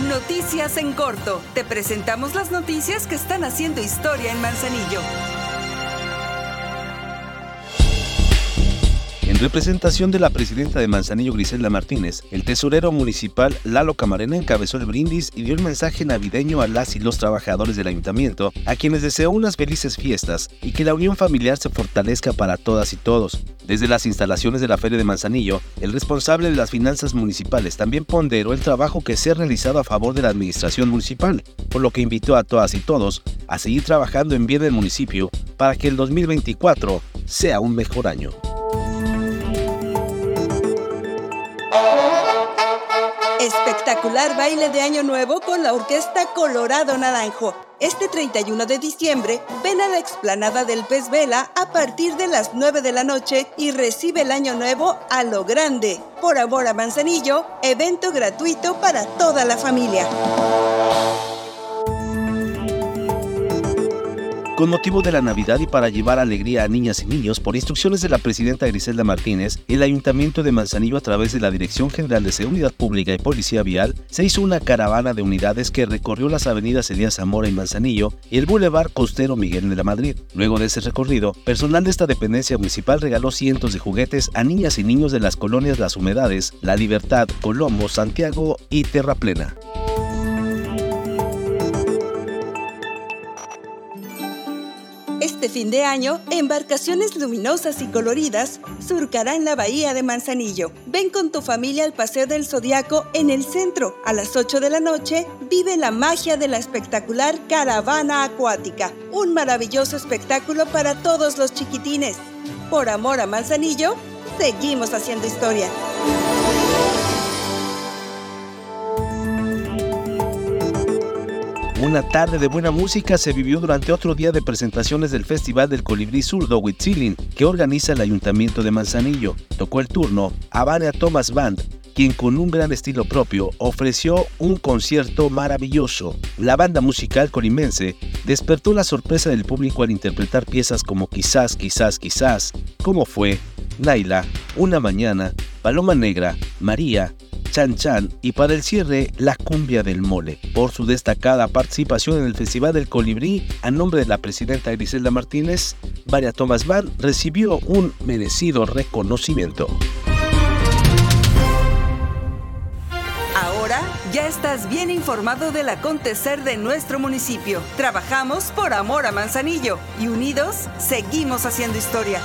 Noticias en corto. Te presentamos las noticias que están haciendo historia en Manzanillo. En representación de la presidenta de Manzanillo Griselda Martínez, el tesorero municipal Lalo Camarena encabezó el brindis y dio el mensaje navideño a las y los trabajadores del ayuntamiento, a quienes deseó unas felices fiestas y que la unión familiar se fortalezca para todas y todos. Desde las instalaciones de la Feria de Manzanillo, el responsable de las finanzas municipales también ponderó el trabajo que se ha realizado a favor de la administración municipal, por lo que invitó a todas y todos a seguir trabajando en bien del municipio para que el 2024 sea un mejor año. Espectacular baile de Año Nuevo con la Orquesta Colorado Naranjo. Este 31 de diciembre, ven a la explanada del Pez Vela a partir de las 9 de la noche y recibe el Año Nuevo a lo grande. Por amor a Manzanillo, evento gratuito para toda la familia. Con motivo de la Navidad y para llevar alegría a niñas y niños, por instrucciones de la presidenta Griselda Martínez, el Ayuntamiento de Manzanillo a través de la Dirección General de Seguridad Pública y Policía Vial se hizo una caravana de unidades que recorrió las avenidas Elías Zamora y Manzanillo y el Boulevard Costero Miguel de la Madrid. Luego de ese recorrido, personal de esta dependencia municipal regaló cientos de juguetes a niñas y niños de las colonias Las Humedades, La Libertad, Colombo, Santiago y Terraplena. Este fin de año, embarcaciones luminosas y coloridas surcarán la bahía de Manzanillo. Ven con tu familia al Paseo del Zodiaco en el centro. A las 8 de la noche, vive la magia de la espectacular caravana acuática. Un maravilloso espectáculo para todos los chiquitines. Por amor a Manzanillo, seguimos haciendo historia. Una tarde de buena música se vivió durante otro día de presentaciones del Festival del Colibrí Zurdo Huitzilin, que organiza el Ayuntamiento de Manzanillo. Tocó el turno a Vania Thomas Band, quien con un gran estilo propio ofreció un concierto maravilloso. La banda musical colimense despertó la sorpresa del público al interpretar piezas como Quizás, quizás, quizás, como fue, Naila, Una Mañana, Paloma Negra, María, Chan Chan y para el cierre La Cumbia del Mole. Por su destacada participación en el Festival del Colibrí, a nombre de la presidenta Griselda Martínez, María Thomas Van recibió un merecido reconocimiento. Ahora ya estás bien informado del acontecer de nuestro municipio. Trabajamos por amor a Manzanillo y unidos seguimos haciendo historia.